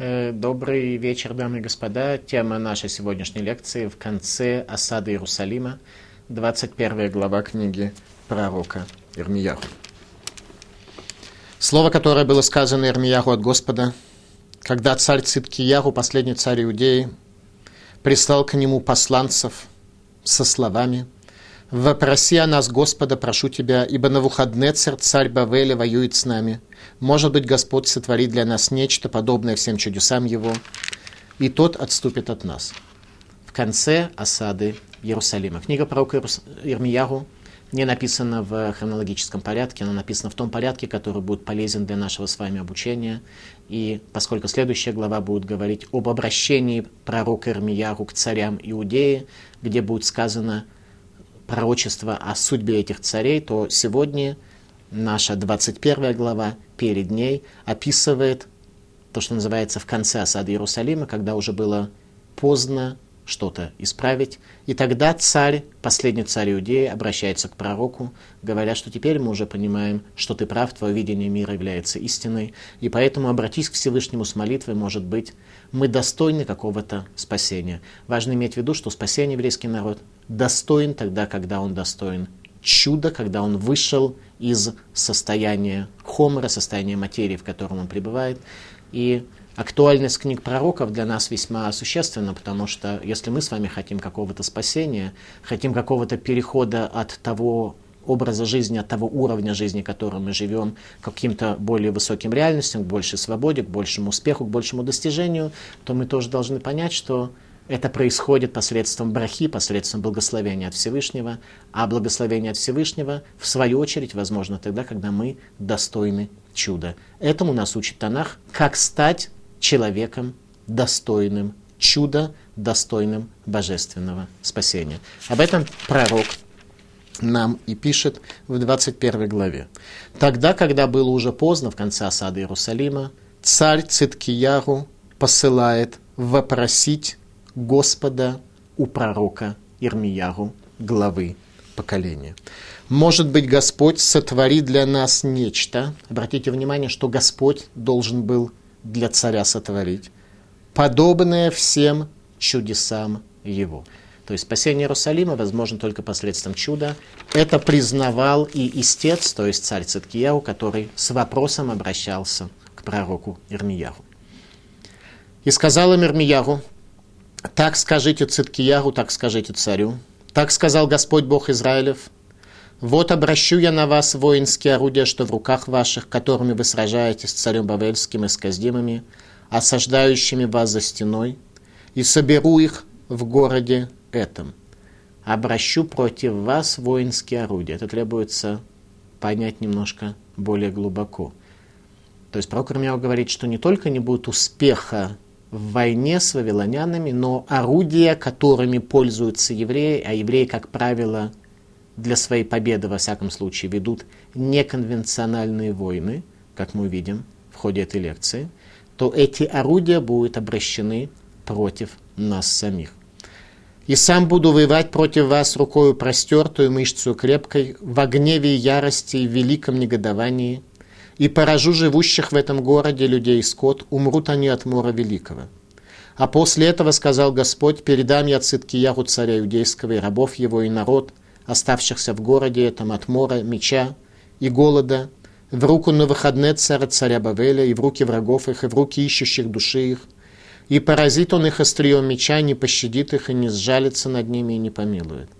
Э, Добрый вечер, дамы и господа. Тема нашей сегодняшней лекции в конце осады Иерусалима, 21 глава книги пророка Ирмияху. Слово, которое было сказано Ирмияху от Господа, когда царь Циткияру, последний царь Иудеи, прислал к нему посланцев со словами «Вопроси о нас, Господа, прошу тебя, ибо на Навуходнецер, царь Бавеля, воюет с нами. Может быть, Господь сотворит для нас нечто, подобное всем чудесам Его, и тот отступит от нас». В конце осады Иерусалима. Книга пророка Ирмияру не написана в хронологическом порядке, она написана в том порядке, который будет полезен для нашего с вами обучения. И поскольку следующая глава будет говорить об обращении пророка Ирмияру к царям Иудеи, где будет сказано пророчество о судьбе этих царей, то сегодня наша 21 глава перед ней описывает то, что называется в конце осады Иерусалима, когда уже было поздно что-то исправить. И тогда царь, последний царь Иудеи, обращается к пророку, говоря, что теперь мы уже понимаем, что ты прав, твое видение мира является истиной, и поэтому обратись к Всевышнему с молитвой, может быть, мы достойны какого-то спасения. Важно иметь в виду, что спасение еврейский народ достоин тогда, когда он достоин чудо, когда он вышел из состояния хомора, состояния материи, в котором он пребывает. И актуальность книг пророков для нас весьма существенна, потому что если мы с вами хотим какого-то спасения, хотим какого-то перехода от того образа жизни, от того уровня жизни, которым мы живем, к каким-то более высоким реальностям, к большей свободе, к большему успеху, к большему достижению, то мы тоже должны понять, что это происходит посредством брахи, посредством благословения от Всевышнего, а благословение от Всевышнего, в свою очередь, возможно тогда, когда мы достойны чуда. Этому нас учит Танах, как стать человеком достойным чуда, достойным божественного спасения. Об этом пророк нам и пишет в 21 главе. Тогда, когда было уже поздно, в конце осады Иерусалима, царь Циткияру посылает вопросить Господа у пророка Ирмияру, главы поколения. Может быть, Господь сотворит для нас нечто. Обратите внимание, что Господь должен был для царя сотворить, подобное всем чудесам его. То есть спасение Иерусалима возможно только посредством чуда. Это признавал и истец, то есть царь Циткияу, который с вопросом обращался к пророку Ирмияру. И сказал им Ирмияру, так скажите Циткияру, так скажите царю, так сказал Господь Бог Израилев, вот обращу я на вас воинские орудия, что в руках ваших, которыми вы сражаетесь с царем Бавельским и с Каздимами, осаждающими вас за стеной, и соберу их в городе этом. Обращу против вас воинские орудия. Это требуется понять немножко более глубоко. То есть пророк Ирмияу говорит, что не только не будет успеха в войне с вавилонянами, но орудия, которыми пользуются евреи, а евреи, как правило, для своей победы, во всяком случае, ведут неконвенциональные войны, как мы увидим в ходе этой лекции, то эти орудия будут обращены против нас самих. «И сам буду воевать против вас рукою простертую, мышцу крепкой, в гневе и ярости и великом негодовании, и поражу живущих в этом городе людей скот, умрут они от мора великого». А после этого сказал Господь, передам я Циткияру царя иудейского и рабов его и народ – оставшихся в городе этом от мора, меча и голода, в руку на выходные царя царя Бавеля, и в руки врагов их, и в руки ищущих души их. И поразит он их острием меча, не пощадит их, и не сжалится над ними, и не помилует.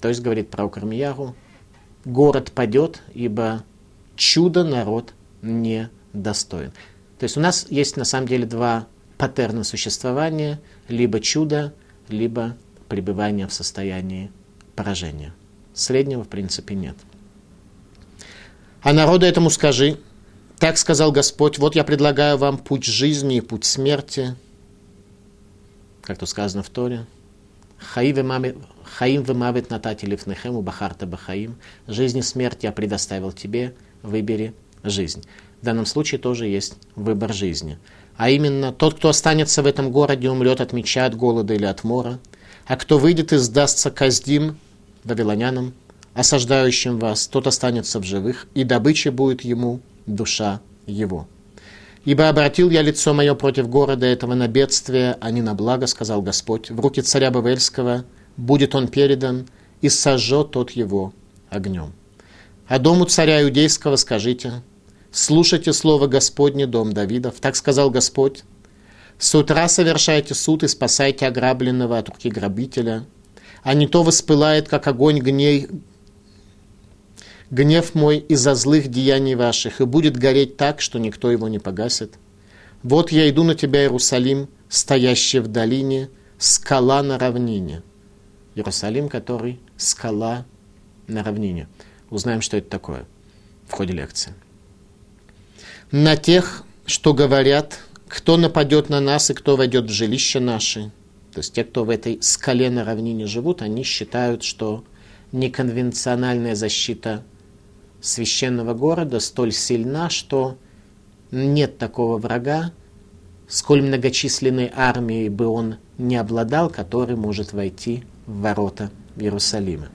То есть, говорит про Кармияру, город падет, ибо чудо народ не достоин. То есть у нас есть на самом деле два паттерна существования, либо чудо, либо пребывание в состоянии поражения. Среднего, в принципе, нет. А народу этому скажи, так сказал Господь, вот я предлагаю вам путь жизни и путь смерти, как то сказано в Торе. Хаим вымавит натати лифнехему бахарта бахаим. Жизнь и смерть я предоставил тебе, выбери жизнь. В данном случае тоже есть выбор жизни. А именно, тот, кто останется в этом городе, умрет от меча, от голода или от мора. А кто выйдет и сдастся каздим, вавилонянам, осаждающим вас, тот останется в живых, и добычей будет ему душа его. Ибо обратил я лицо мое против города этого на бедствие, а не на благо, сказал Господь. В руки царя Бавельского будет он передан, и сожжет тот его огнем. А дому царя Иудейского скажите, слушайте слово Господне, дом Давидов. Так сказал Господь, с утра совершайте суд и спасайте ограбленного от руки грабителя, а не то воспылает, как огонь гней, гнев мой из-за злых деяний ваших, и будет гореть так, что никто его не погасит. Вот я иду на тебя, Иерусалим, стоящий в долине, скала на равнине. Иерусалим, который скала на равнине. Узнаем, что это такое в ходе лекции. На тех, что говорят, кто нападет на нас и кто войдет в жилище наши. То есть те, кто в этой скале на равнине живут, они считают, что неконвенциональная защита священного города столь сильна, что нет такого врага, сколь многочисленной армией бы он не обладал, который может войти в ворота Иерусалима.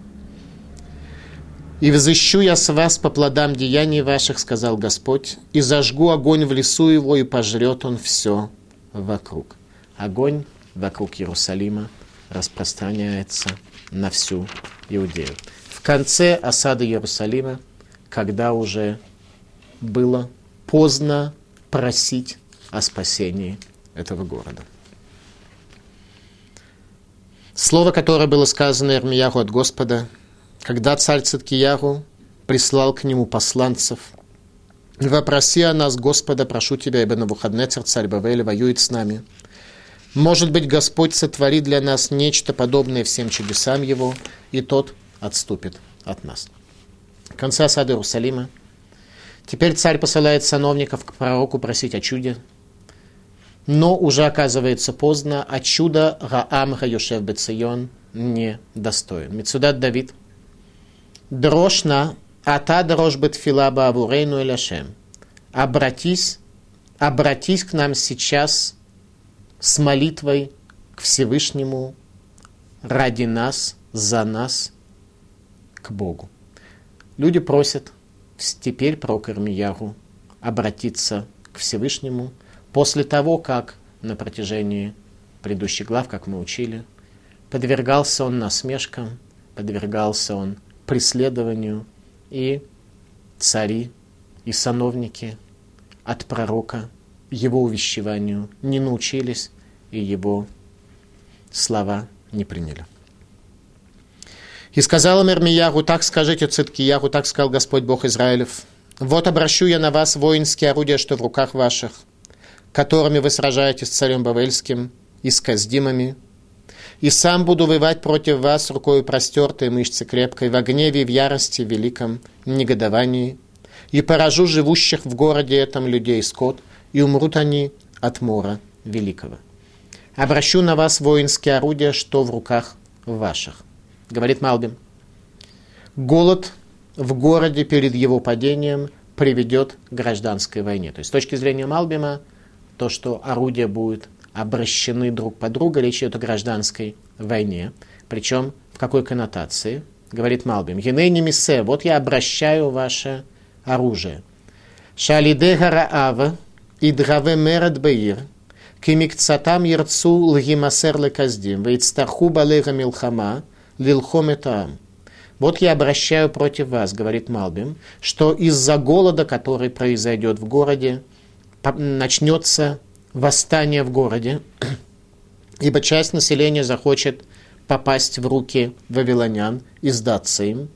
«И взыщу я с вас по плодам деяний ваших, — сказал Господь, — и зажгу огонь в лесу его, и пожрет он все вокруг». Огонь вокруг Иерусалима распространяется на всю Иудею. В конце осады Иерусалима когда уже было поздно просить о спасении этого города. Слово, которое было сказано Ирмияху от Господа, когда царь Циткияру прислал к нему посланцев, «Вопроси о нас, Господа, прошу тебя, ибо на выходные царь Бавеля воюет с нами. Может быть, Господь сотворит для нас нечто подобное всем чудесам Его, и тот отступит от нас» конце осады Иерусалима. Теперь царь посылает сановников к пророку просить о чуде. Но уже оказывается поздно, а чудо Раам Хаюшев Бецайон не достоин. Мецудат Давид. Дрожна, а та дрожь бетфила баавурейну эляшем. Обратись, обратись к нам сейчас с молитвой к Всевышнему ради нас, за нас, к Богу. Люди просят теперь про Кармияру обратиться к Всевышнему после того, как на протяжении предыдущих глав, как мы учили, подвергался он насмешкам, подвергался он преследованию, и цари и сановники от пророка его увещеванию не научились, и его слова не приняли. И сказал им так скажите Циткиягу, так сказал Господь Бог Израилев. Вот обращу я на вас воинские орудия, что в руках ваших, которыми вы сражаетесь с царем Бавельским и с Каздимами, и сам буду воевать против вас рукой простертой, мышцы крепкой, в гневе в ярости, в великом негодовании, и поражу живущих в городе этом людей скот, и умрут они от мора великого. Обращу на вас воинские орудия, что в руках ваших говорит Малбим. Голод в городе перед его падением приведет к гражданской войне. То есть с точки зрения Малбима, то, что орудия будут обращены друг по другу, речь идет о гражданской войне. Причем в какой коннотации? Говорит Малбим. Енейни мисе, вот я обращаю ваше оружие. Шалиде гараава и драве мерат беир, кимикцатам ярцу лгимасер леказдим, вейцтарху балега милхама, лилхом это Вот я обращаю против вас, говорит Малбим, что из-за голода, который произойдет в городе, начнется восстание в городе, ибо часть населения захочет попасть в руки вавилонян и сдаться им.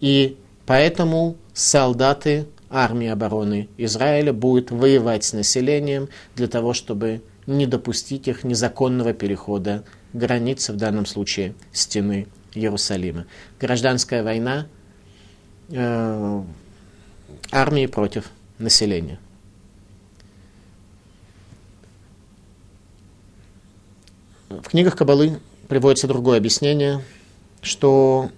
И поэтому солдаты армии обороны Израиля будут воевать с населением для того, чтобы не допустить их незаконного перехода границы, в данном случае стены Иерусалима. Гражданская война э, армии против населения. В книгах Кабалы приводится другое объяснение, что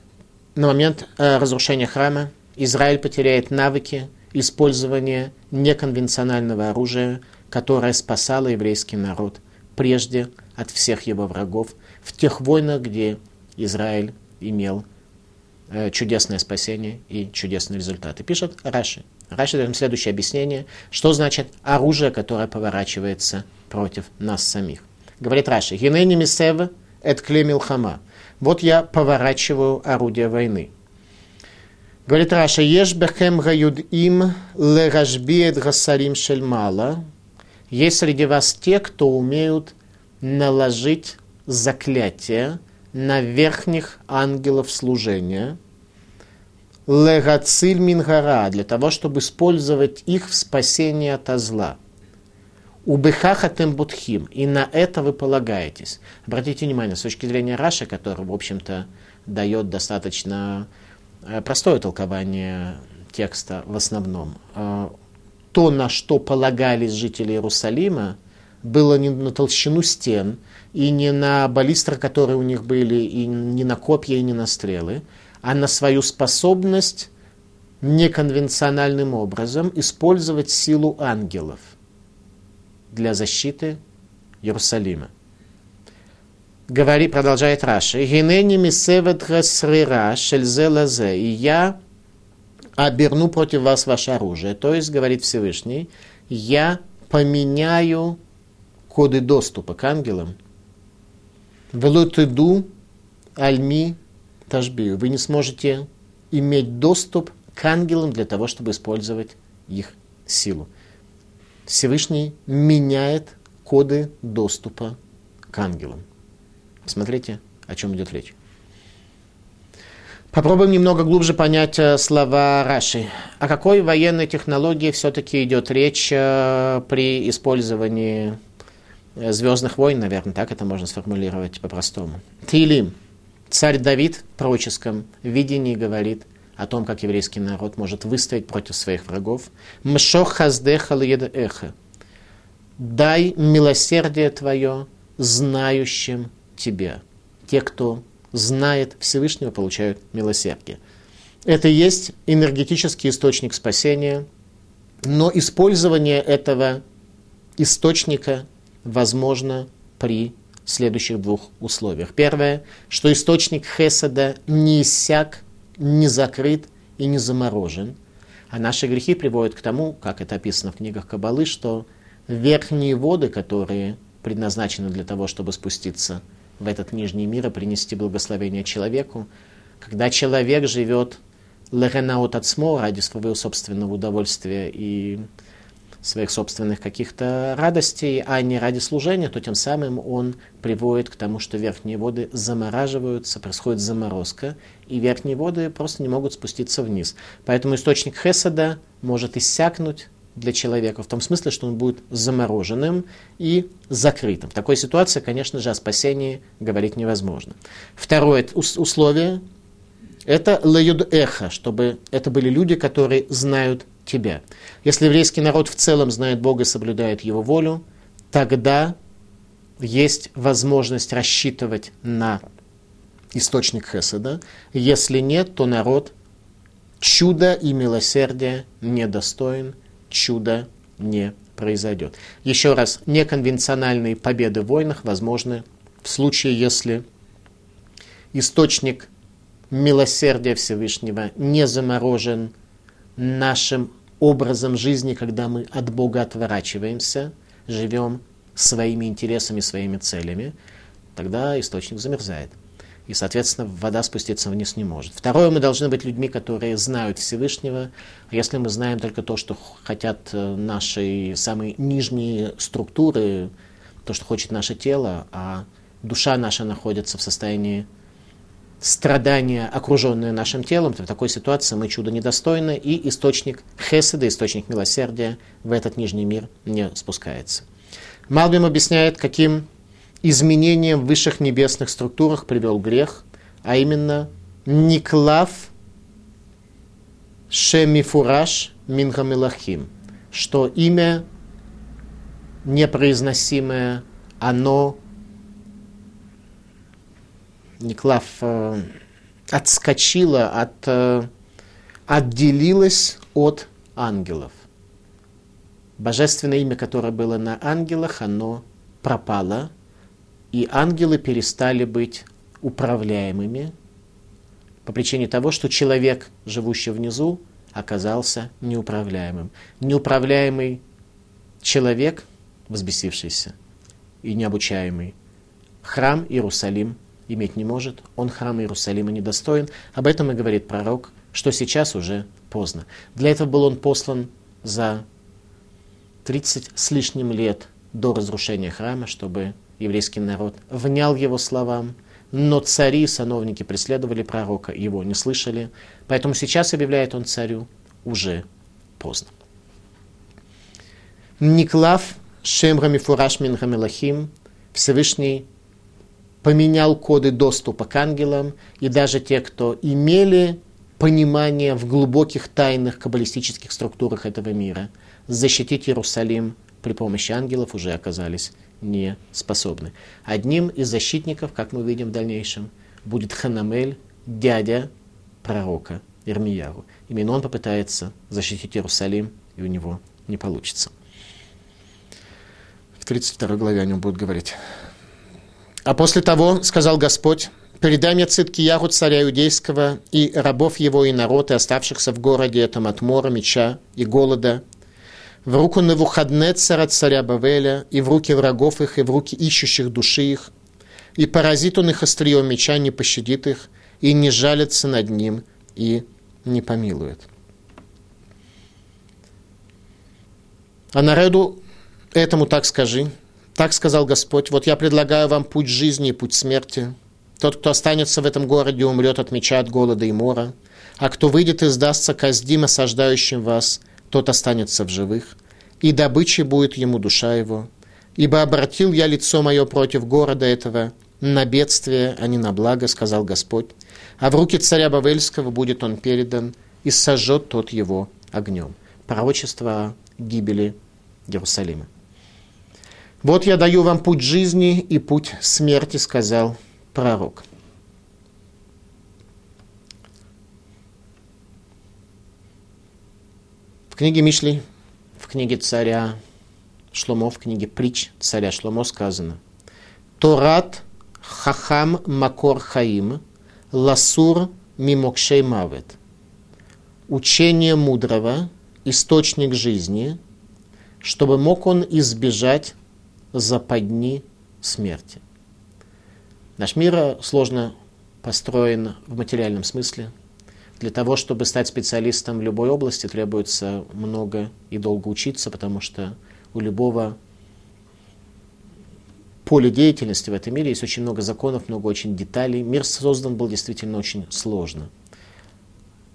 на момент э, разрушения храма Израиль потеряет навыки использования неконвенционального оружия, которое спасало еврейский народ прежде от всех его врагов в тех войнах, где Израиль имел э, чудесное спасение и чудесные результаты. Пишет Раши. Раши дает следующее объяснение, что значит оружие, которое поворачивается против нас самих. Говорит Раши, «Гинени мисев эт клемил хама». Вот я поворачиваю орудие войны. Говорит Раша, «Еш бехем гаюд им лерашбиет гасарим шельмала». Есть среди вас те, кто умеют наложить заклятие на верхних ангелов служения, легациль мингара, для того, чтобы использовать их в спасении от зла. Убыхахатем будхим. И на это вы полагаетесь. Обратите внимание, с точки зрения Раши, который, в общем-то, дает достаточно простое толкование текста в основном. Э, то, на что полагались жители Иерусалима, было не на толщину стен, и не на баллистры, которые у них были, и не на копья, и не на стрелы, а на свою способность неконвенциональным образом использовать силу ангелов для защиты Иерусалима. Говори, продолжает Раши, «Гинени мисевет хасрира шельзе лазе» «И я оберну против вас ваше оружие». То есть, говорит Всевышний, я поменяю коды доступа к ангелам – Велотеду альми тажбию. Вы не сможете иметь доступ к ангелам для того, чтобы использовать их силу. Всевышний меняет коды доступа к ангелам. Смотрите, о чем идет речь. Попробуем немного глубже понять э, слова Раши. О какой военной технологии все-таки идет речь э, при использовании Э, Звездных войн, наверное, так это можно сформулировать по-простому. Тилим. Царь Давид в пророческом видении говорит о том, как еврейский народ может выстоять против своих врагов. Мшох хаздеха эхо. Дай милосердие твое знающим тебя. Те, кто знает Всевышнего, получают милосердие. Это и есть энергетический источник спасения, но использование этого источника возможно при следующих двух условиях. Первое, что источник Хесада не иссяк, не закрыт и не заморожен. А наши грехи приводят к тому, как это описано в книгах Кабалы, что верхние воды, которые предназначены для того, чтобы спуститься в этот нижний мир и принести благословение человеку, когда человек живет леренаут отсмо ради своего собственного удовольствия и своих собственных каких-то радостей, а не ради служения, то тем самым он приводит к тому, что верхние воды замораживаются, происходит заморозка, и верхние воды просто не могут спуститься вниз. Поэтому источник Хесада может иссякнуть для человека, в том смысле, что он будет замороженным и закрытым. В такой ситуации, конечно же, о спасении говорить невозможно. Второе условие – это лаюд эхо, чтобы это были люди, которые знают тебя. Если еврейский народ в целом знает Бога и соблюдает Его волю, тогда есть возможность рассчитывать на источник Хеседа. Если нет, то народ чуда и милосердия недостоин, чудо не произойдет. Еще раз, неконвенциональные победы в войнах возможны в случае, если источник милосердия Всевышнего не заморожен нашим образом жизни, когда мы от Бога отворачиваемся, живем своими интересами, своими целями, тогда источник замерзает. И, соответственно, вода спуститься вниз не может. Второе, мы должны быть людьми, которые знают Всевышнего. Если мы знаем только то, что хотят э, наши самые нижние структуры, то, что хочет наше тело, а душа наша находится в состоянии страдания, окруженные нашим телом, то в такой ситуации мы чудо недостойны, и источник хеседа, источник милосердия в этот нижний мир не спускается. Малбим объясняет, каким изменением в высших небесных структурах привел грех, а именно Никлав Шемифураш Минхамилахим, что имя непроизносимое, оно Никлав э, отскочила, от, э, отделилась от ангелов. Божественное имя, которое было на ангелах, оно пропало, и ангелы перестали быть управляемыми по причине того, что человек, живущий внизу, оказался неуправляемым. Неуправляемый человек, взбесившийся и необучаемый, храм Иерусалим иметь не может, он храма Иерусалима недостоин. Об этом и говорит пророк, что сейчас уже поздно. Для этого был он послан за 30 с лишним лет до разрушения храма, чтобы еврейский народ внял его словам, но цари, сановники преследовали пророка, его не слышали. Поэтому сейчас объявляет он царю уже поздно. Никлав Шемрами Фураш Минхамелахим Всевышний поменял коды доступа к ангелам, и даже те, кто имели понимание в глубоких тайных каббалистических структурах этого мира, защитить Иерусалим при помощи ангелов уже оказались не способны. Одним из защитников, как мы видим в дальнейшем, будет Ханамель, дядя пророка Ирмияру. Именно он попытается защитить Иерусалим, и у него не получится. В 32 главе о нем будет говорить. А после того, сказал Господь, передай мне Циткияру, царя иудейского, и рабов его, и народ, и оставшихся в городе этом от мора, меча и голода, в руку Навуходнецера, царя Бавеля, и в руки врагов их, и в руки ищущих души их, и поразит он их острием меча, не пощадит их, и не жалится над ним, и не помилует. А народу этому так скажи, так сказал Господь, вот я предлагаю вам путь жизни и путь смерти. Тот, кто останется в этом городе, умрет от меча, от голода и мора. А кто выйдет и сдастся каздим, осаждающим вас, тот останется в живых. И добычей будет ему душа его. Ибо обратил я лицо мое против города этого на бедствие, а не на благо, сказал Господь. А в руки царя Бавельского будет он передан, и сожжет тот его огнем. Пророчество о гибели Иерусалима. «Вот я даю вам путь жизни и путь смерти», — сказал пророк. В книге Мишли, в книге царя Шломо, в книге притч царя Шломо сказано «Торат хахам макор хаим ласур мимокшей мавет» Учение мудрого, источник жизни, чтобы мог он избежать западни смерти. Наш мир сложно построен в материальном смысле. Для того, чтобы стать специалистом в любой области, требуется много и долго учиться, потому что у любого поля деятельности в этом мире есть очень много законов, много очень деталей. Мир создан был действительно очень сложно.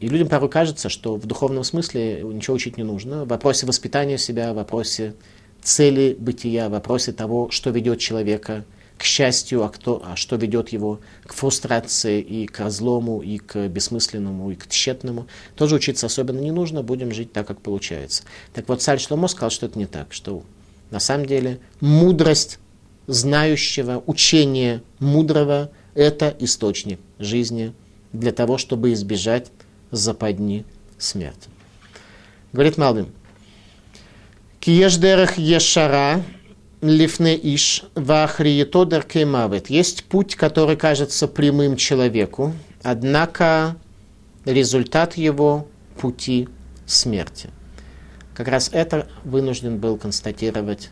И людям порой кажется, что в духовном смысле ничего учить не нужно. В вопросе воспитания себя, в вопросе цели бытия, в вопросе того, что ведет человека к счастью, а, кто, а что ведет его к фрустрации и к разлому, и к бессмысленному, и к тщетному, тоже учиться особенно не нужно, будем жить так, как получается. Так вот, царь Шломо сказал, что это не так, что на самом деле мудрость знающего, учение мудрого – это источник жизни для того, чтобы избежать западни смерти. Говорит Малбим, Киеш дерех ешара лифне иш вахрието деркеймавет. Есть путь, который кажется прямым человеку, однако результат его пути смерти. Как раз это вынужден был констатировать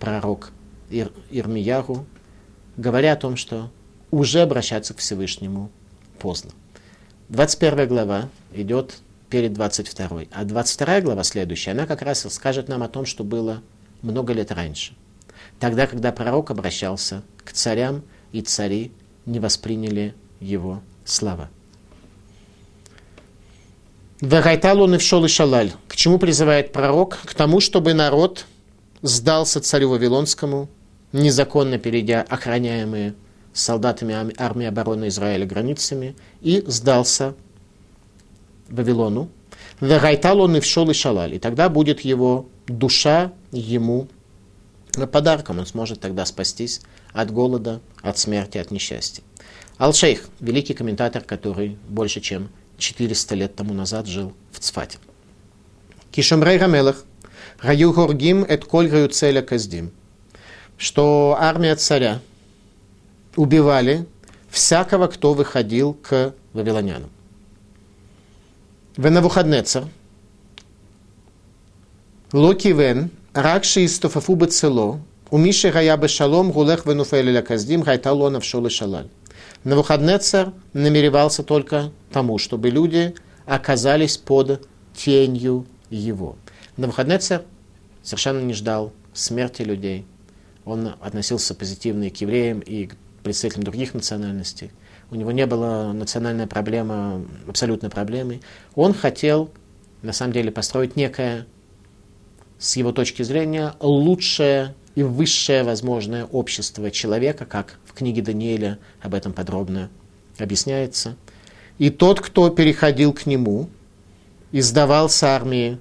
пророк Ир, Ирмияру, говоря о том, что уже обращаться к Всевышнему поздно. 21 глава идет перед 22. А 22 глава следующая, она как раз скажет нам о том, что было много лет раньше. Тогда, когда пророк обращался к царям, и цари не восприняли его слова. Вагайтал он и вшел и шалаль. К чему призывает пророк? К тому, чтобы народ сдался царю Вавилонскому, незаконно перейдя охраняемые солдатами армии обороны Израиля границами, и сдался Вавилону, Вегайтал он и вшел и шалаль. И тогда будет его душа ему подарком. Он сможет тогда спастись от голода, от смерти, от несчастья. Ал-Шейх, великий комментатор, который больше чем 400 лет тому назад жил в Цфате. Кишамрей Рамелах, Раю Горгим, эт коль раю целя каздим. Что армия царя убивали всякого, кто выходил к вавилонянам. В Навуходнецер, Локивен, ракши истофафу бецело, умиши гая бешалом, гулех венуфеля каздим, гайталонов шолы шалаль. Навуходнецер намеревался только тому, чтобы люди оказались под тенью его. Навуходнецер совершенно не ждал смерти людей. Он относился позитивно и к евреям, и к представителям других национальностей. У него не было национальная проблема абсолютной проблемой. Он хотел, на самом деле, построить некое, с его точки зрения, лучшее и высшее возможное общество человека, как в книге Даниэля об этом подробно объясняется. И тот, кто переходил к нему и сдавался армии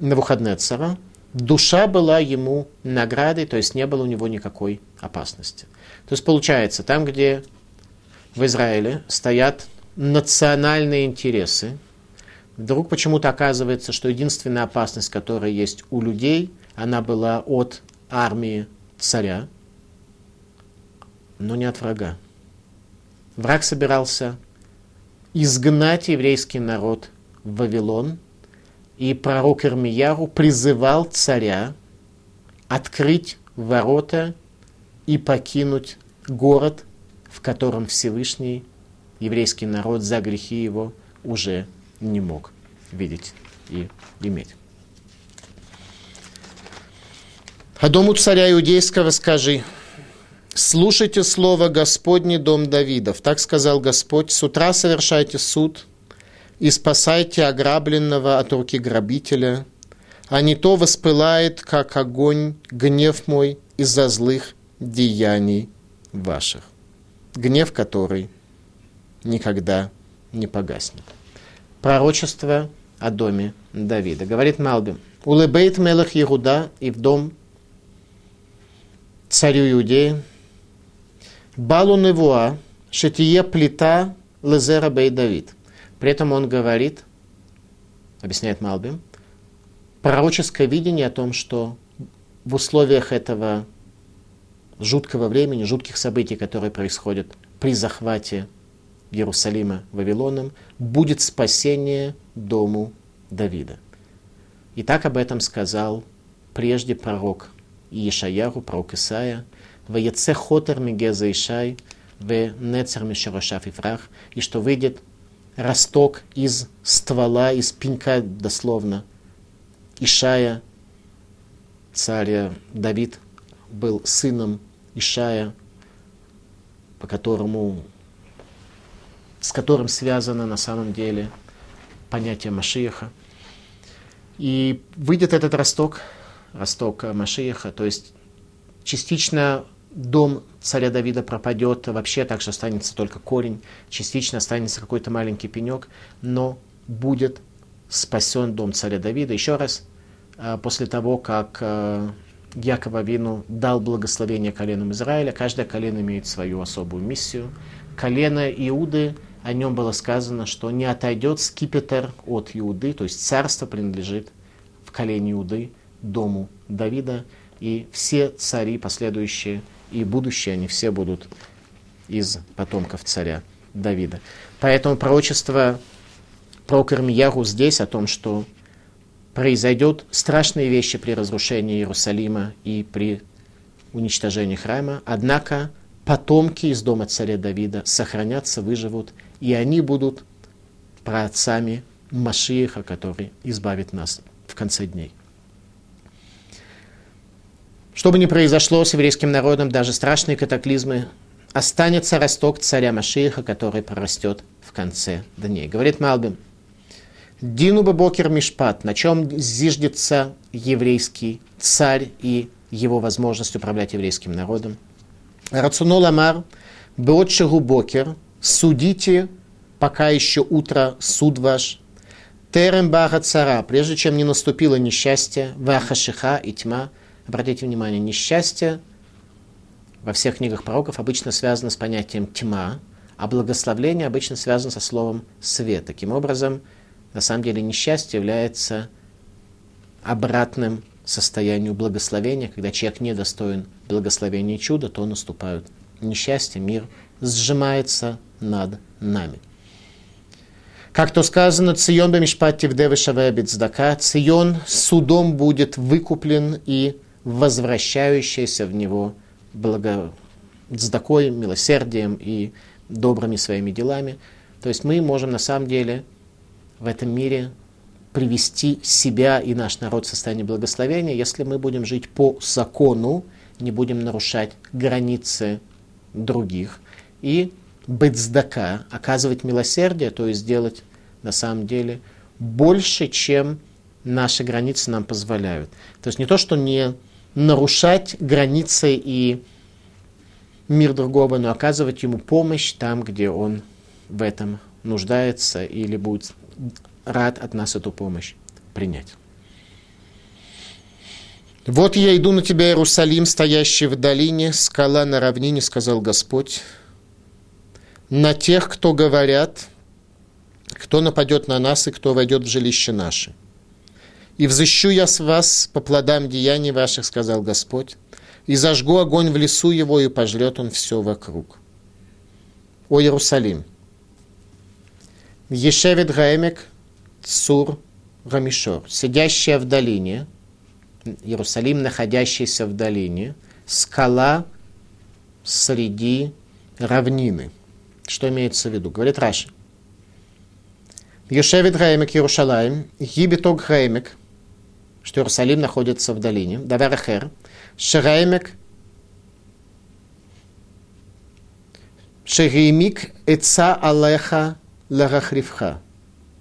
Навуходнецера, душа была ему наградой, то есть не было у него никакой опасности. То есть получается, там, где в Израиле стоят национальные интересы, вдруг почему-то оказывается, что единственная опасность, которая есть у людей, она была от армии царя, но не от врага. Враг собирался изгнать еврейский народ в Вавилон, и пророк Ирмияру призывал царя открыть ворота и покинуть город, в котором Всевышний еврейский народ за грехи его уже не мог видеть и иметь. А дому царя иудейского скажи, слушайте слово Господне, дом Давидов. Так сказал Господь, с утра совершайте суд и спасайте ограбленного от руки грабителя, а не то воспылает, как огонь, гнев мой из-за злых деяний ваших. Гнев который никогда не погаснет. Пророчество о доме Давида. Говорит Малби, улыбейт мелах Иуда и в дом царю Иудеи, Балу Невуа, Шетие плита Лезера Бей Давид. При этом он говорит, объясняет Малбим, пророческое видение о том, что в условиях этого жуткого времени, жутких событий, которые происходят при захвате Иерусалима Вавилоном, будет спасение дому Давида. И так об этом сказал прежде пророк и Ишаяху, пророк Исаия, «Ваяце хотер мигеза Ишай, в нецер мишерошав и фрах», и что выйдет росток из ствола, из пенька дословно. Ишая, царя Давид, был сыном Ишая, по которому, с которым связано на самом деле понятие Машиеха. И выйдет этот росток, росток Машиеха, то есть частично дом царя Давида пропадет, вообще так что останется только корень, частично останется какой-то маленький пенек, но будет спасен дом царя Давида. Еще раз, а, после того, как а, Якова Вину дал благословение коленам Израиля, каждое колено имеет свою особую миссию. Колено Иуды, о нем было сказано, что не отойдет скипетр от Иуды, то есть царство принадлежит в колене Иуды, дому Давида, и все цари последующие и будущие, они все будут из потомков царя Давида. Поэтому пророчество про Кармияру здесь о том, что произойдет страшные вещи при разрушении Иерусалима и при уничтожении храма, однако потомки из дома царя Давида сохранятся, выживут, и они будут праотцами Машииха, который избавит нас в конце дней. Что бы ни произошло с еврейским народом, даже страшные катаклизмы, останется росток царя Машииха, который прорастет в конце дней. Говорит Малбим, Дину Бокер Мишпат, на чем зиждется еврейский царь и его возможность управлять еврейским народом. Рацунол Амар, Беотшегу Бокер, судите, пока еще утро, суд ваш. Терем Бага Цара, прежде чем не наступило несчастье, Вахашиха и тьма, Обратите внимание, несчастье во всех книгах пророков обычно связано с понятием тьма, а благословление обычно связано со словом свет. Таким образом, на самом деле несчастье является обратным состоянию благословения, когда человек недостоин благословения и чуда, то наступают несчастье, мир сжимается над нами. Как то сказано, Цион бемишпати в девы цдака, Цион судом будет выкуплен и возвращающийся в него благо цдакой, милосердием и добрыми своими делами. То есть мы можем на самом деле в этом мире привести себя и наш народ в состояние благословения, если мы будем жить по закону, не будем нарушать границы других и быть здака, оказывать милосердие, то есть делать на самом деле больше, чем наши границы нам позволяют. То есть не то, что не нарушать границы и мир другого, но оказывать ему помощь там, где он в этом нуждается или будет рад от нас эту помощь принять. «Вот я иду на тебя, Иерусалим, стоящий в долине, скала на равнине, — сказал Господь, — на тех, кто говорят, кто нападет на нас и кто войдет в жилище наше. И взыщу я с вас по плодам деяний ваших, — сказал Господь, — и зажгу огонь в лесу его, и пожрет он все вокруг. О Иерусалим! Ешевит Гаэмек Цур Рамишор, сидящая в долине — Иерусалим, находящийся в долине, скала среди равнины. Что имеется в виду? Говорит Раши. Йошевит Гаймек Иерушалаем, Гибиток Гаймек, что Иерусалим находится в долине, Даварахер, Шераймек, Шереймик Эца Алеха Ларахривха.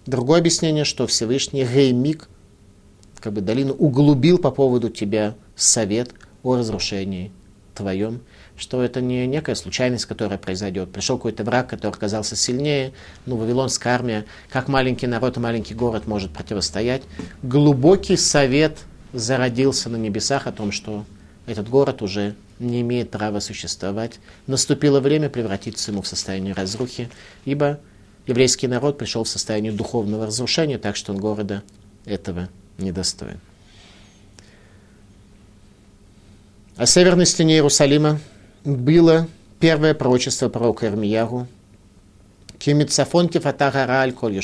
Другое объяснение, что Всевышний Геймик – как бы долину углубил по поводу тебя совет о разрушении твоем, что это не некая случайность, которая произойдет. Пришел какой-то враг, который оказался сильнее, ну, Вавилонская армия, как маленький народ и маленький город может противостоять. Глубокий совет зародился на небесах о том, что этот город уже не имеет права существовать. Наступило время превратиться ему в состояние разрухи, ибо еврейский народ пришел в состояние духовного разрушения, так что он города этого недостоин. О северной стене Иерусалима было первое пророчество пророка Ирмиягу. Кемицафон кефатагара аль коль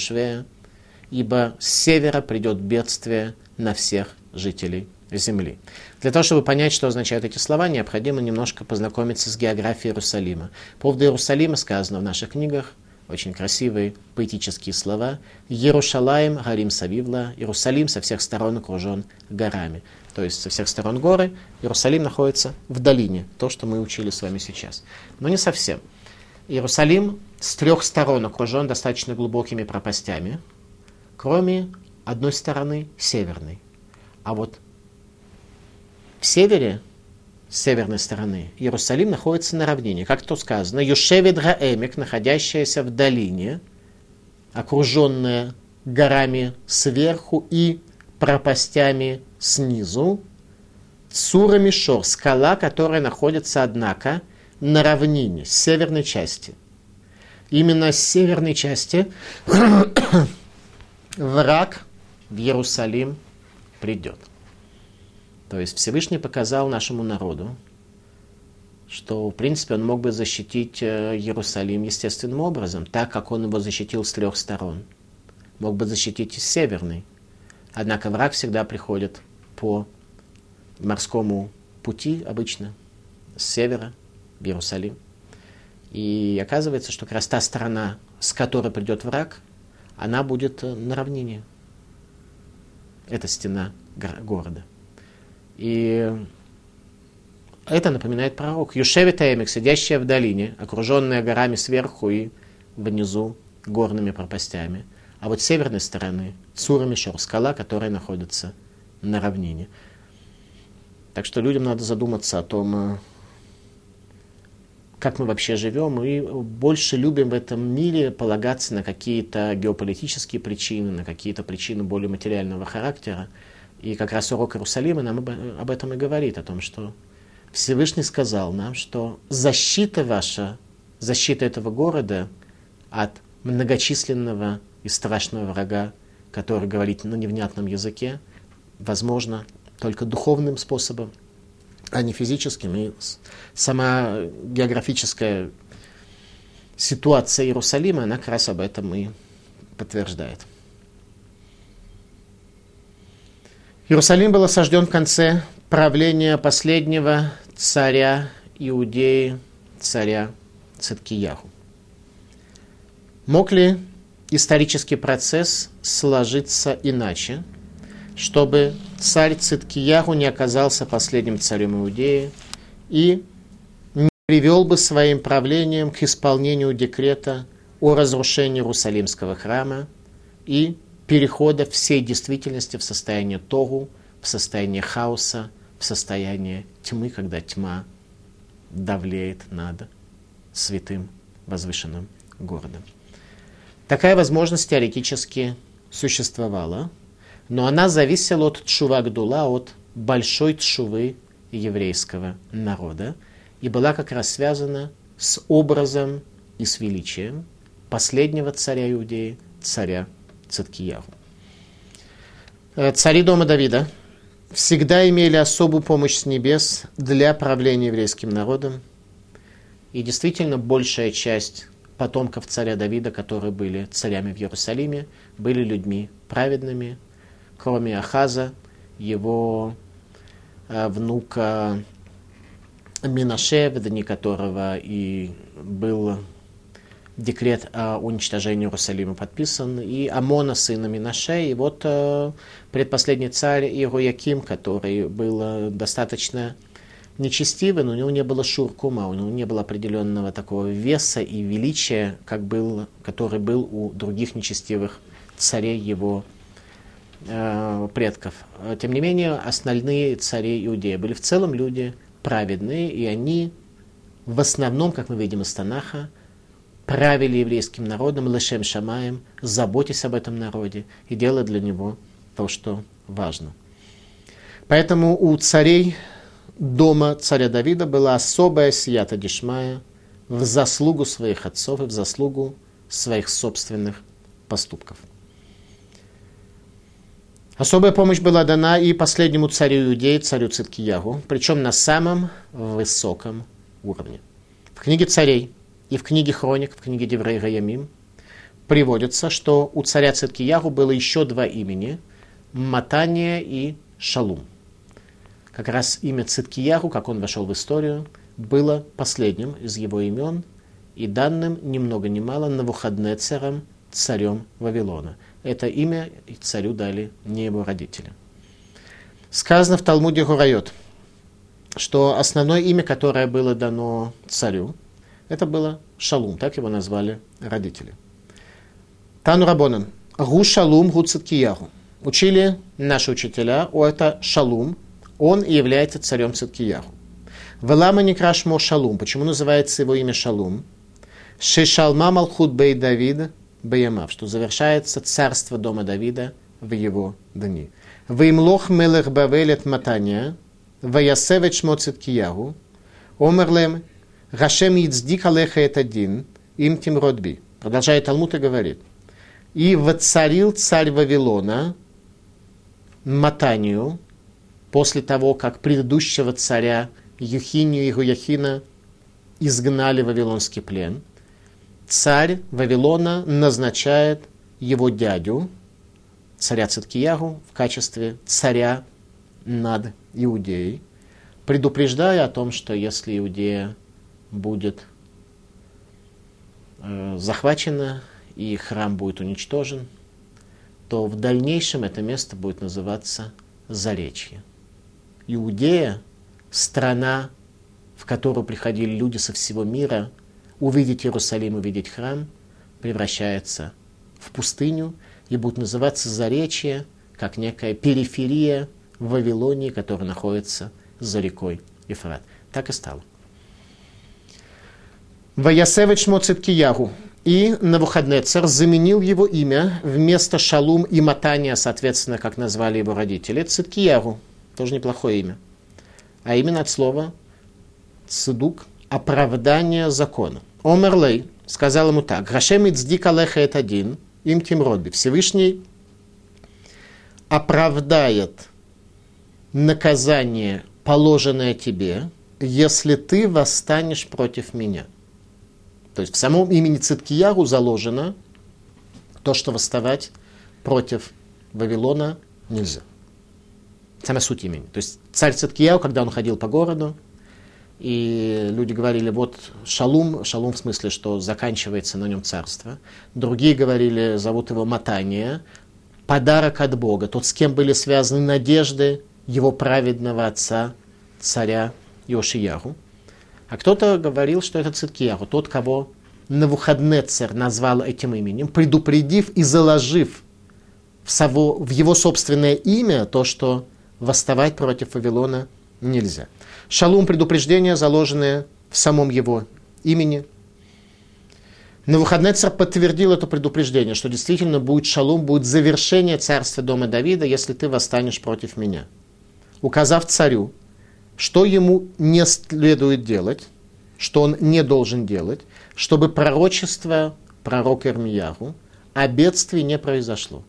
ибо с севера придет бедствие на всех жителей земли. Для того, чтобы понять, что означают эти слова, необходимо немножко познакомиться с географией Иерусалима. По поводу Иерусалима сказано в наших книгах – очень красивые поэтические слова. Иерушалаем, Гарим Савивла, Иерусалим со всех сторон окружен горами. То есть со всех сторон горы, Иерусалим находится в долине, то, что мы учили с вами сейчас. Но не совсем. Иерусалим с трех сторон окружен достаточно глубокими пропастями, кроме одной стороны северной. А вот в севере с северной стороны. Иерусалим находится на равнине. Как то сказано, Юшевит Гаэмик, находящаяся в долине, окруженная горами сверху и пропастями снизу. Цура Мишор, скала, которая находится, однако, на равнине, с северной части. Именно с северной части враг в Иерусалим придет. То есть Всевышний показал нашему народу, что, в принципе, он мог бы защитить э, Иерусалим естественным образом, так как он его защитил с трех сторон. Мог бы защитить и с северной. Однако враг всегда приходит по морскому пути обычно, с севера в Иерусалим. И оказывается, что как раз та сторона, с которой придет враг, она будет э, на равнине. Это стена города. И это напоминает пророк. Юшевит Эмик, сидящая в долине, окруженная горами сверху и внизу горными пропастями. А вот с северной стороны Цура Мишор, скала, которая находится на равнине. Так что людям надо задуматься о том, э, как мы вообще живем, и больше любим в этом мире полагаться на какие-то геополитические причины, на какие-то причины более материального характера, и как раз урок Иерусалима нам об этом и говорит, о том, что Всевышний сказал нам, что защита ваша, защита этого города от многочисленного и страшного врага, который говорит на невнятном языке, возможно только духовным способом, а не физическим. И сама географическая ситуация Иерусалима, она как раз об этом и подтверждает. Иерусалим был осажден в конце правления последнего царя Иудеи, царя Циткияху. Мог ли исторический процесс сложиться иначе, чтобы царь Циткияху не оказался последним царем Иудеи и не привел бы своим правлением к исполнению декрета о разрушении Иерусалимского храма и перехода всей действительности в состояние Тогу, в состояние хаоса, в состояние тьмы, когда тьма давлеет над святым возвышенным городом. Такая возможность теоретически существовала, но она зависела от Тшува Гдула, от большой Тшувы еврейского народа, и была как раз связана с образом и с величием последнего царя Иудеи, царя Циткияху. Э, цари дома Давида всегда имели особую помощь с небес для правления еврейским народом. И действительно, большая часть потомков царя Давида, которые были царями в Иерусалиме, были людьми праведными, кроме Ахаза, его э, внука Минаше, в дни которого и был декрет о уничтожении Иерусалима подписан, и Амона, сына Минаше, и вот э, предпоследний царь Иерояким, который был э, достаточно нечестивый, но у него не было шуркума, у него не было определенного такого веса и величия, как был, который был у других нечестивых царей его предков. Тем не менее, основные цари Иудеи были в целом люди праведные, и они в основном, как мы видим из Танаха, правили еврейским народом, лешем шамаем, заботясь об этом народе и делая для него то, что важно. Поэтому у царей дома царя Давида была особая сията дишмая в заслугу своих отцов и в заслугу своих собственных поступков. Особая помощь была дана и последнему царю Иудеи, царю Циткиягу, причем на самом высоком уровне. В книге царей – и в книге Хроник, в книге Деврей Раямим, приводится, что у царя Циткиягу было еще два имени – Матания и Шалум. Как раз имя Циткиягу, как он вошел в историю, было последним из его имен и данным ни много ни мало Навуходнецером, царем Вавилона. Это имя царю дали не его родители. Сказано в Талмуде Гурайот, что основное имя, которое было дано царю – это было шалум, так его назвали родители. Тану Рабонан. Гу шалум гу циткиягу. Учили наши учителя, о это шалум, он и является царем циткиягу. Велама не крашмо шалум. Почему называется его имя шалум? Шешалма малхут бей Давид беямав, что завершается царство дома Давида в его дни. Веймлох мелех бавелет матания, ваясевет шмо циткиягу, омерлем Гашем Ицдик Алеха это один, им тим родби. Продолжает Талмуд и говорит. И воцарил царь Вавилона Матанию после того, как предыдущего царя Юхинию и Гуяхина изгнали в Вавилонский плен. Царь Вавилона назначает его дядю, царя Циткиягу, в качестве царя над Иудеей, предупреждая о том, что если Иудея будет э, захвачено и храм будет уничтожен, то в дальнейшем это место будет называться Заречье. Иудея – страна, в которую приходили люди со всего мира, увидеть Иерусалим, увидеть храм, превращается в пустыню и будет называться Заречье, как некая периферия в Вавилонии, которая находится за рекой Ефрат. Так и стало. Ваясевич Моциткиягу. И Навуходнецер заменил его имя вместо Шалум и Матания, соответственно, как назвали его родители, Циткиягу. Тоже неплохое имя. А именно от слова цидук – оправдание закона. Омерлей сказал ему так. Грашем ицдик алеха это один, им тем родби. Всевышний оправдает наказание, положенное тебе, если ты восстанешь против меня – то есть в самом имени Циткияру заложено То, что восставать против Вавилона нельзя. Самая суть имени. То есть царь Циткияу, когда он ходил по городу, и люди говорили, вот шалум, шалум в смысле, что заканчивается на нем царство. Другие говорили, зовут его Матания, подарок от Бога, тот, с кем были связаны надежды его праведного отца, царя Йошиягу. А кто-то говорил, что это Циткияху, тот, кого Навуходнецер назвал этим именем, предупредив и заложив в, само, в его собственное имя то, что восставать против Вавилона нельзя. Шалум – предупреждение, заложенное в самом его имени. Навуходнецер подтвердил это предупреждение, что действительно будет шалум, будет завершение царства дома Давида, если ты восстанешь против меня. Указав царю, что ему не следует делать, что он не должен делать, чтобы пророчество пророка Ирмияру о бедствии не произошло.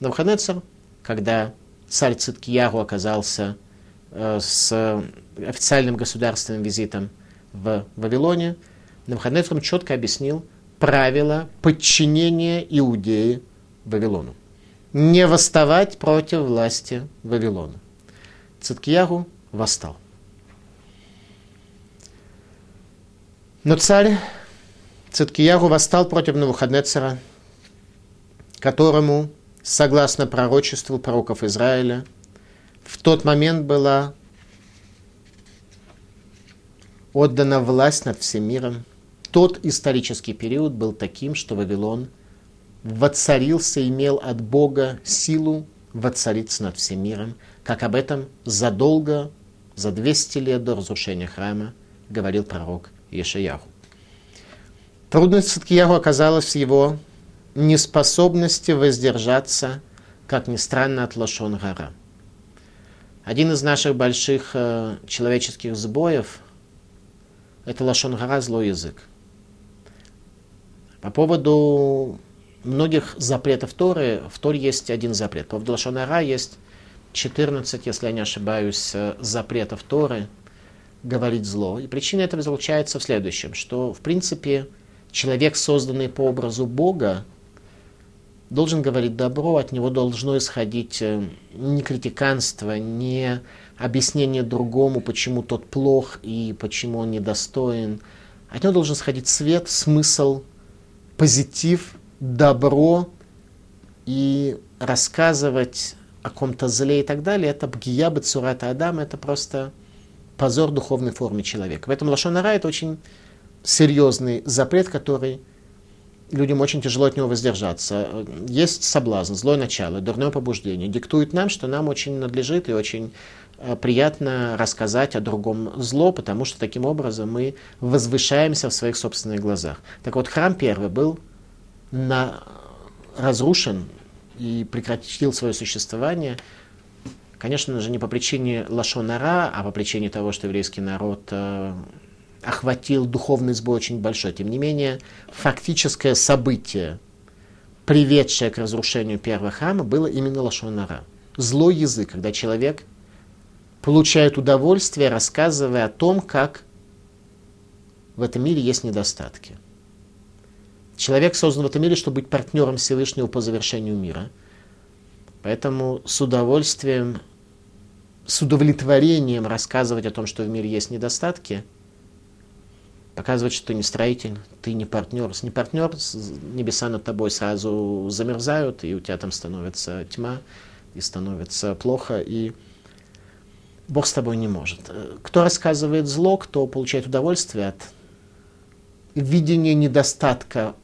Навуходнецер, когда царь Циткияру оказался э, с официальным государственным визитом в Вавилоне, Навуходнецер четко объяснил правила подчинения Иудеи Вавилону. Не восставать против власти Вавилона. Циткияру восстал. Но царь Циткияру восстал против Навуходнецера, которому, согласно пророчеству пророков Израиля, в тот момент была отдана власть над всем миром. Тот исторический период был таким, что Вавилон воцарился, имел от Бога силу воцариться над всем миром, как об этом задолго, за 200 лет до разрушения храма, говорил пророк Ешаяху. Трудность Циткияху оказалась в его неспособности воздержаться, как ни странно, от Лашон Гара. Один из наших больших э, человеческих сбоев – это Лашон Гара, злой язык. По поводу многих запретов Торы, в Торе есть один запрет. По поводу Лашон Гара есть 14, если я не ошибаюсь, э, запретов Торы – говорить зло. И причина этого заключается в следующем, что, в принципе, человек, созданный по образу Бога, должен говорить добро, от него должно исходить э, не критиканство, не объяснение другому, почему тот плох и почему он недостоин. От него должен сходить свет, смысл, позитив, добро и рассказывать о ком-то зле и так далее. Это бгия бацурата Адам, это просто позор духовной форме человека. Поэтому лошонара это очень серьезный запрет, который людям очень тяжело от него воздержаться. Есть соблазн, злое начало, дурное побуждение. Диктует нам, что нам очень надлежит и очень приятно рассказать о другом зло, потому что таким образом мы возвышаемся в своих собственных глазах. Так вот, храм первый был на... разрушен и прекратил свое существование – Конечно же, не по причине лашонара, а по причине того, что еврейский народ э, охватил духовный сбой очень большой. Тем не менее, фактическое событие, приведшее к разрушению первого храма, было именно лашонара. Злой язык, когда человек получает удовольствие, рассказывая о том, как в этом мире есть недостатки. Человек создан в этом мире, чтобы быть партнером Всевышнего по завершению мира. Поэтому с удовольствием с удовлетворением рассказывать о том, что в мире есть недостатки, показывать, что ты не строитель, ты не партнер. С не партнер, небеса над тобой сразу замерзают, и у тебя там становится тьма, и становится плохо, и Бог с тобой не может. Кто рассказывает зло, кто получает удовольствие от видения недостатка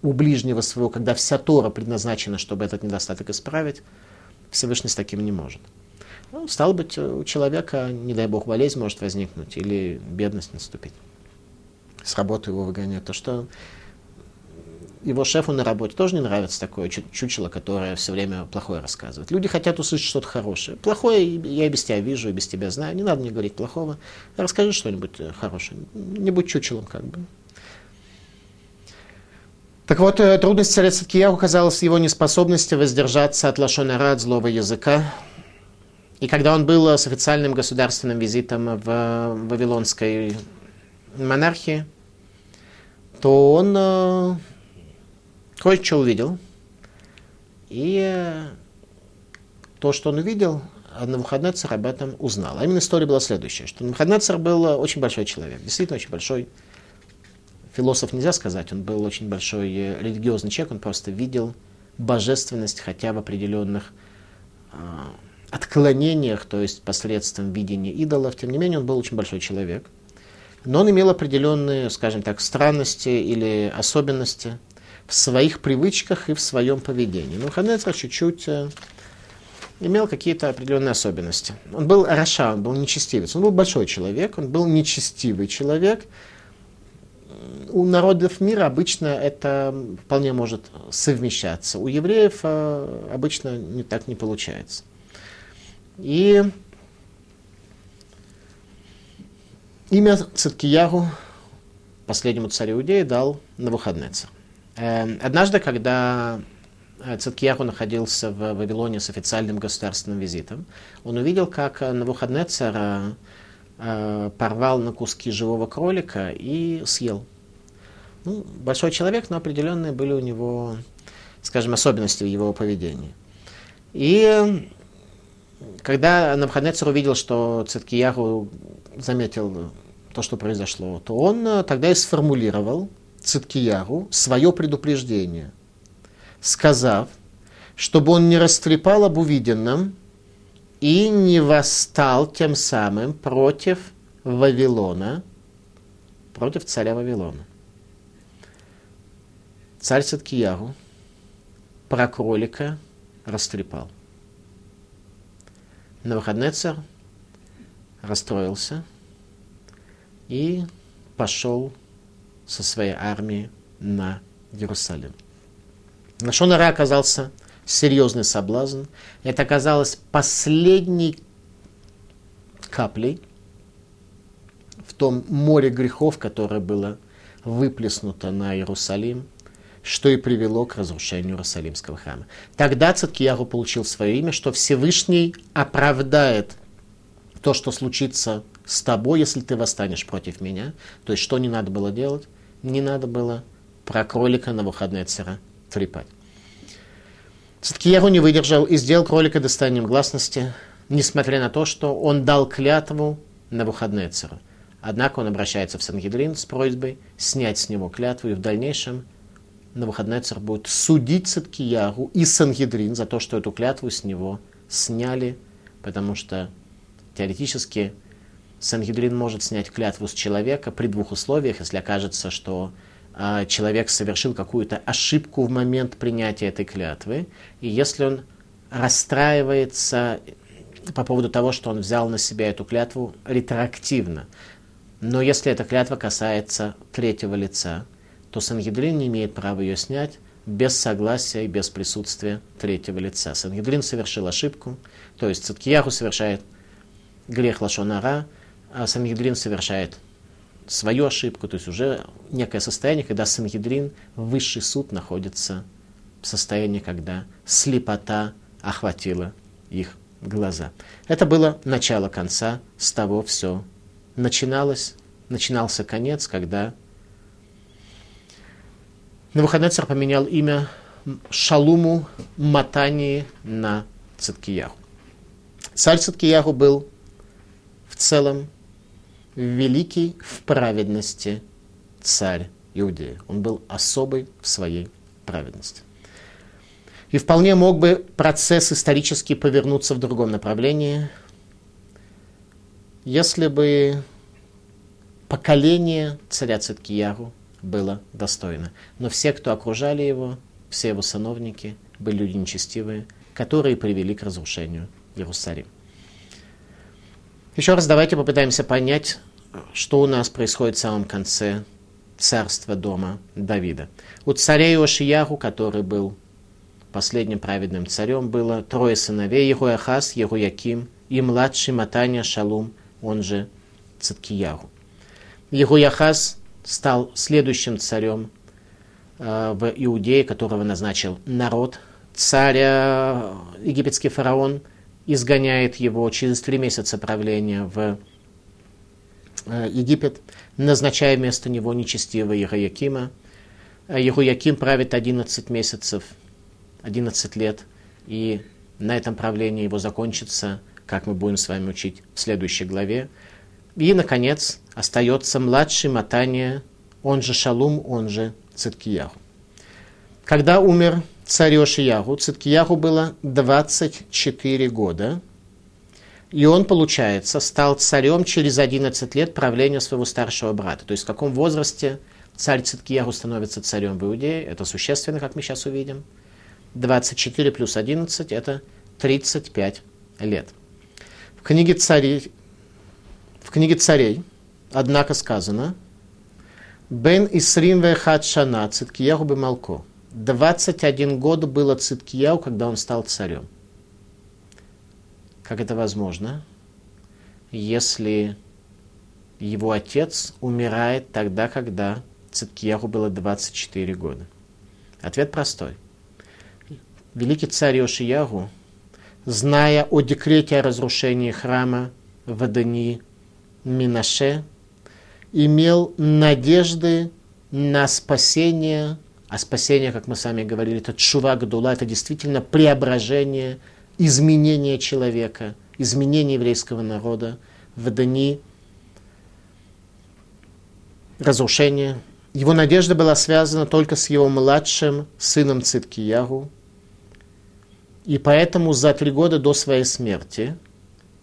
у ближнего своего, когда вся Тора предназначена, чтобы этот недостаток исправить, Всевышний с таким не может. Ну, стало быть, у человека, не дай бог, болезнь может возникнуть или бедность наступить. С работы его выгоняют. То, что его шефу на работе тоже не нравится такое чучело, которое все время плохое рассказывает. Люди хотят услышать что-то хорошее. Плохое я и без тебя вижу, и без тебя знаю. Не надо мне говорить плохого. Расскажи что-нибудь э, хорошее. Не будь чучелом, как бы. Так вот, э, трудность царя Циткияху оказалась в его неспособности воздержаться от лошонара, от злого языка, и когда он был с официальным государственным визитом в Вавилонской монархии, то он, э, кое-что увидел. И то, что он увидел, Навуходнецер об этом узнал. А именно история была следующая, что Навуходнецер был очень большой человек, действительно очень большой философ нельзя сказать, он был очень большой э, религиозный человек, он просто видел божественность, хотя в определенных э, отклонениях, то есть посредством видения идолов. Тем не менее, он был очень большой человек. Но он имел определенные, скажем так, странности или особенности в своих привычках и в своем поведении. Но Ханецер чуть-чуть э, имел какие-то определенные особенности. Он был раша, он был нечестивец. Он был большой человек, он был нечестивый человек, у народов мира обычно это вполне может совмещаться. У евреев э, обычно не так не получается. И имя Циткиягу, последнему царю Иудеи, дал Навуходнецер. Э, однажды, когда Циткиягу находился в Вавилоне с официальным государственным визитом, он увидел, как Навуходнецер э, порвал на куски живого кролика и съел. Ну, большой человек, но определенные были у него, скажем, особенности в его поведении. И когда Навходнецер увидел, что Циткияру заметил то, что произошло, то он тогда и сформулировал Циткияру свое предупреждение, сказав, чтобы он не растрепал об увиденном и не восстал тем самым против Вавилона, против царя Вавилона царь Садкиягу про кролика растрепал. Навуходнецер расстроился и пошел со своей армией на Иерусалим. На Шонара оказался серьезный соблазн. Это оказалось последней каплей в том море грехов, которое было выплеснуто на Иерусалим что и привело к разрушению Иерусалимского храма. Тогда Циткияру получил свое имя, что Всевышний оправдает то, что случится с тобой, если ты восстанешь против меня. То есть, что не надо было делать? Не надо было про кролика на выходные цара трепать. Циткияру не выдержал и сделал кролика достоянием гласности, несмотря на то, что он дал клятву на выходные цара. Однако он обращается в Сангидрин с просьбой снять с него клятву и в дальнейшем на выходной царь будет судить Циткиягу и Сангидрин за то, что эту клятву с него сняли, потому что теоретически Сангидрин может снять клятву с человека при двух условиях, если окажется, что э, человек совершил какую-то ошибку в момент принятия этой клятвы, и если он расстраивается по поводу того, что он взял на себя эту клятву ретроактивно. Но если эта клятва касается третьего лица, то Сангидрин не имеет права ее снять без согласия и без присутствия третьего лица. Сангидрин совершил ошибку, то есть Циткияху совершает грех Лашонара, а Сангидрин совершает свою ошибку, то есть уже некое состояние, когда Сангидрин, высший суд, находится в состоянии, когда слепота охватила их глаза. Это было начало конца, с того все начиналось, начинался конец, когда Навуходоносор поменял имя Шалуму Матании на Циткияху. Царь Циткияху был в целом великий в праведности царь Иудеи. Он был особый в своей праведности. И вполне мог бы процесс исторически повернуться в другом направлении, если бы поколение царя Циткияру было достойно. Но все, кто окружали его, все его сановники, были люди нечестивые, которые привели к разрушению Иерусалима. Еще раз давайте попытаемся понять, что у нас происходит в самом конце царства дома Давида. У царя Иошияху, который был последним праведным царем, было трое сыновей, Егуяхас, Егуяким и младший Матания Шалум, он же Циткияху. Егуяхас стал следующим царем э, в Иудее, которого назначил народ. Царь, э, египетский фараон, изгоняет его через три месяца правления в э, Египет, назначая вместо него нечестивого Иероякима. Егуяким правит 11 месяцев, 11 лет, и на этом правлении его закончится, как мы будем с вами учить в следующей главе. И, наконец, остается младший Матания, он же Шалум, он же Циткияху. Когда умер царь Ошиягу, Циткияху было 24 года, и он, получается, стал царем через 11 лет правления своего старшего брата. То есть в каком возрасте царь Циткияху становится царем в Иудее, это существенно, как мы сейчас увидим. 24 плюс 11 – это 35 лет. В книге царей, в книге царей однако, сказано «Бен Исрим Вехат Шана Циткияху Бемалко». 21 год было Циткияу, когда он стал царем. Как это возможно? Если его отец умирает тогда, когда Циткияху было 24 года. Ответ простой. Великий царь Йошиягу, зная о декрете о разрушении храма в Адонии Минаше, имел надежды на спасение, а спасение, как мы сами говорили, это чува гдула, это действительно преображение, изменение человека, изменение еврейского народа в дни разрушения. Его надежда была связана только с его младшим сыном Циткиягу, и поэтому за три года до своей смерти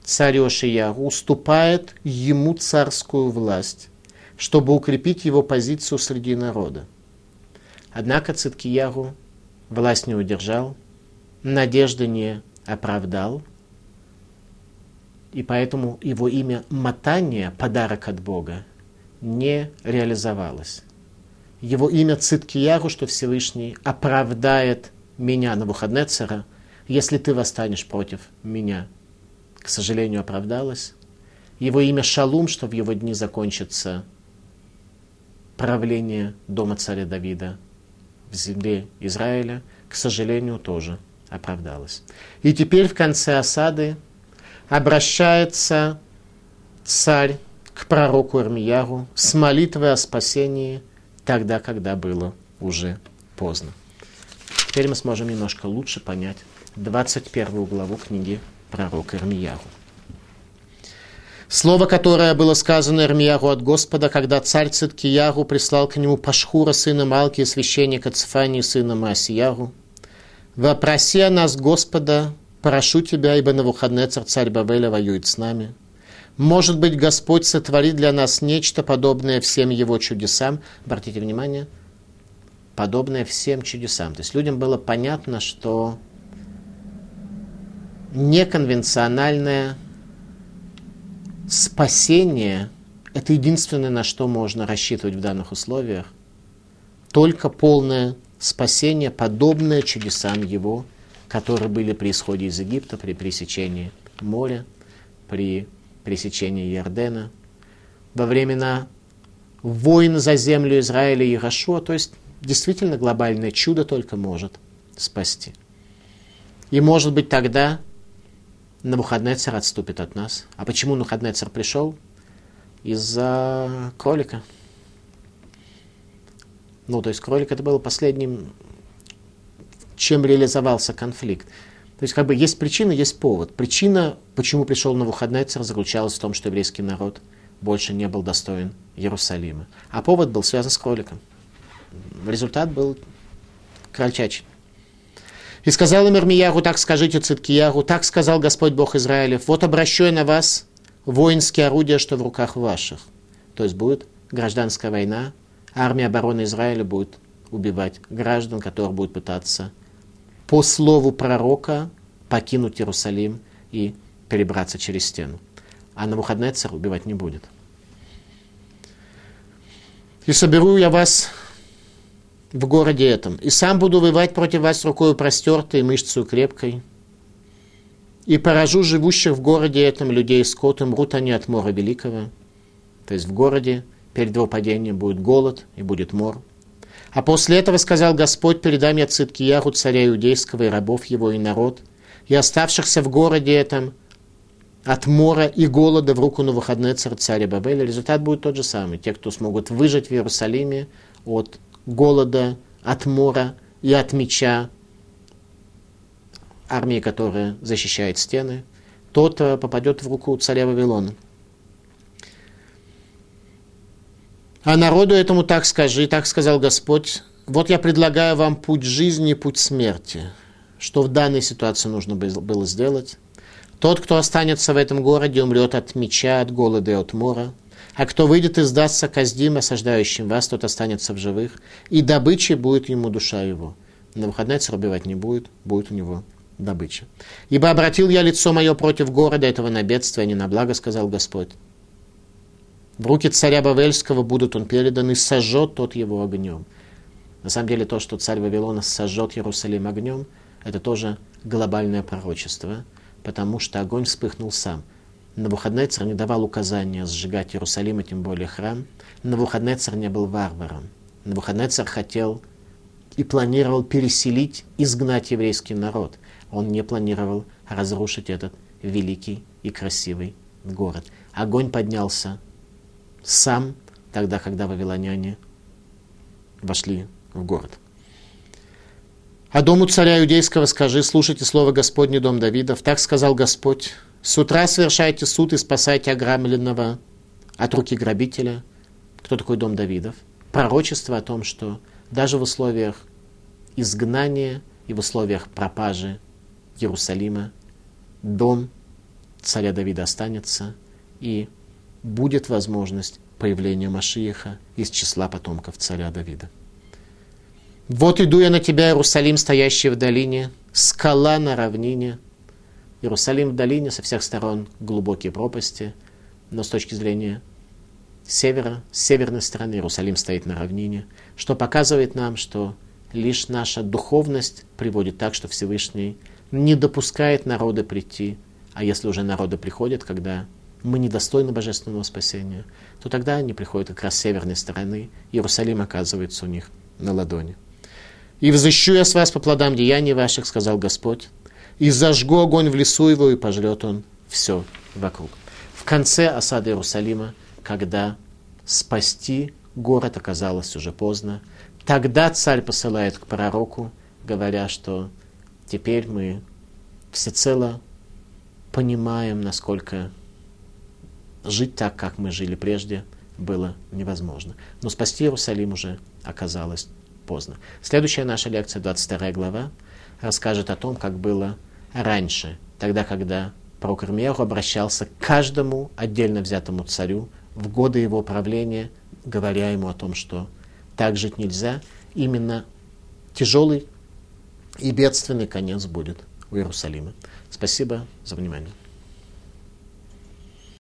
царь Ошиягу уступает ему царскую власть, чтобы укрепить его позицию среди народа. Однако Циткиягу власть не удержал, надежды не оправдал, и поэтому его имя Матания, подарок от Бога, не реализовалось. Его имя Циткиягу, что Всевышний оправдает меня, на Навуходнецера, если ты восстанешь против меня, к сожалению, оправдалось. Его имя Шалум, что в его дни закончится правление дома царя Давида в земле Израиля, к сожалению, тоже оправдалось. И теперь в конце осады обращается царь к пророку Ирмияру с молитвой о спасении тогда, когда было уже поздно. Теперь мы сможем немножко лучше понять 21 главу книги пророка Ирмияру. Слово, которое было сказано Ирмияру от Господа, когда царь Циткияру прислал к нему Пашхура, сына Малки, и священника Цфани, сына Маасияру. «Вопроси о нас, Господа, прошу тебя, ибо на выходные царь Бавеля воюет с нами. Может быть, Господь сотворит для нас нечто подобное всем его чудесам». Обратите внимание, подобное всем чудесам. То есть людям было понятно, что неконвенциональное спасение – это единственное, на что можно рассчитывать в данных условиях. Только полное спасение, подобное чудесам его, которые были при исходе из Египта, при пересечении моря, при пересечении Ярдена, во времена войн за землю Израиля и Ирашуа, то есть действительно глобальное чудо только может спасти. И может быть тогда Навуходнецер отступит от нас. А почему Навуходнецер пришел? Из-за кролика. Ну, то есть кролик это было последним, чем реализовался конфликт. То есть, как бы есть причина, есть повод. Причина, почему пришел Навуходнецер, заключалась в том, что еврейский народ больше не был достоин Иерусалима. А повод был связан с кроликом. Результат был крольчачий. И сказал им Ирмияру, так скажите Циткияру, так сказал Господь Бог Израилев, вот обращаю на вас воинские орудия, что в руках ваших. То есть будет гражданская война, армия обороны Израиля будет убивать граждан, которые будут пытаться по слову пророка покинуть Иерусалим и перебраться через стену. А на выходные царь убивать не будет. И соберу я вас в городе этом. И сам буду воевать против вас рукой простертой, мышцей крепкой. И поражу живущих в городе этом людей скот, и мрут они от мора великого. То есть в городе перед его падением будет голод и будет мор. А после этого сказал Господь, передам я Циткияру, царя иудейского, и рабов его, и народ, и оставшихся в городе этом от мора и голода в руку на выходные царя Бабеля. Результат будет тот же самый. Те, кто смогут выжить в Иерусалиме от голода, от мора и от меча армии, которая защищает стены, тот э, попадет в руку царя Вавилона. А народу этому так скажи, так сказал Господь, вот я предлагаю вам путь жизни путь смерти. Что в данной ситуации нужно было сделать? Тот, кто останется в этом городе, умрет от меча, от голода и от мора. А кто выйдет и сдастся каздим, осаждающим вас, тот останется в живых, и добычей будет ему душа его. На выходные убивать не будет, будет у него добыча. Ибо обратил я лицо мое против города этого на бедствие, а не на благо, сказал Господь. В руки царя Бавельского будут он передан, и сожжет тот его огнем. На самом деле то, что царь Вавилона сожжет Иерусалим огнем, это тоже глобальное пророчество, потому что огонь вспыхнул сам. Навуходнецар не давал указания сжигать Иерусалим, и тем более храм. Навуходнецар не был варваром. Навуходнецар хотел и планировал переселить, изгнать еврейский народ. Он не планировал разрушить этот великий и красивый город. Огонь поднялся сам тогда, когда вавилоняне вошли в город. А дому царя иудейского скажи, слушайте слово Господне, дом Давидов. Так сказал Господь. С утра совершайте суд и спасайте ограбленного от руки грабителя. Кто такой дом Давидов? Пророчество о том, что даже в условиях изгнания и в условиях пропажи Иерусалима дом царя Давида останется и будет возможность появления Машииха из числа потомков царя Давида. Вот иду я на тебя, Иерусалим, стоящий в долине, скала на равнине. Иерусалим в долине, со всех сторон глубокие пропасти, но с точки зрения севера, с северной стороны Иерусалим стоит на равнине, что показывает нам, что лишь наша духовность приводит так, что Всевышний не допускает народа прийти, а если уже народы приходят, когда мы недостойны божественного спасения, то тогда они приходят как раз с северной стороны, Иерусалим оказывается у них на ладони. «И взыщу я с вас по плодам деяний ваших», — сказал Господь, «и зажгу огонь в лесу его, и пожрет он все вокруг». В конце осады Иерусалима, когда спасти город оказалось уже поздно, тогда царь посылает к пророку, говоря, что теперь мы всецело понимаем, насколько жить так, как мы жили прежде, было невозможно. Но спасти Иерусалим уже оказалось поздно. Следующая наша лекция, 22 глава, расскажет о том, как было раньше, тогда, когда пророк Ирмияху обращался к каждому отдельно взятому царю в годы его правления, говоря ему о том, что так жить нельзя, именно тяжелый и бедственный конец будет у Иерусалима. Спасибо за внимание.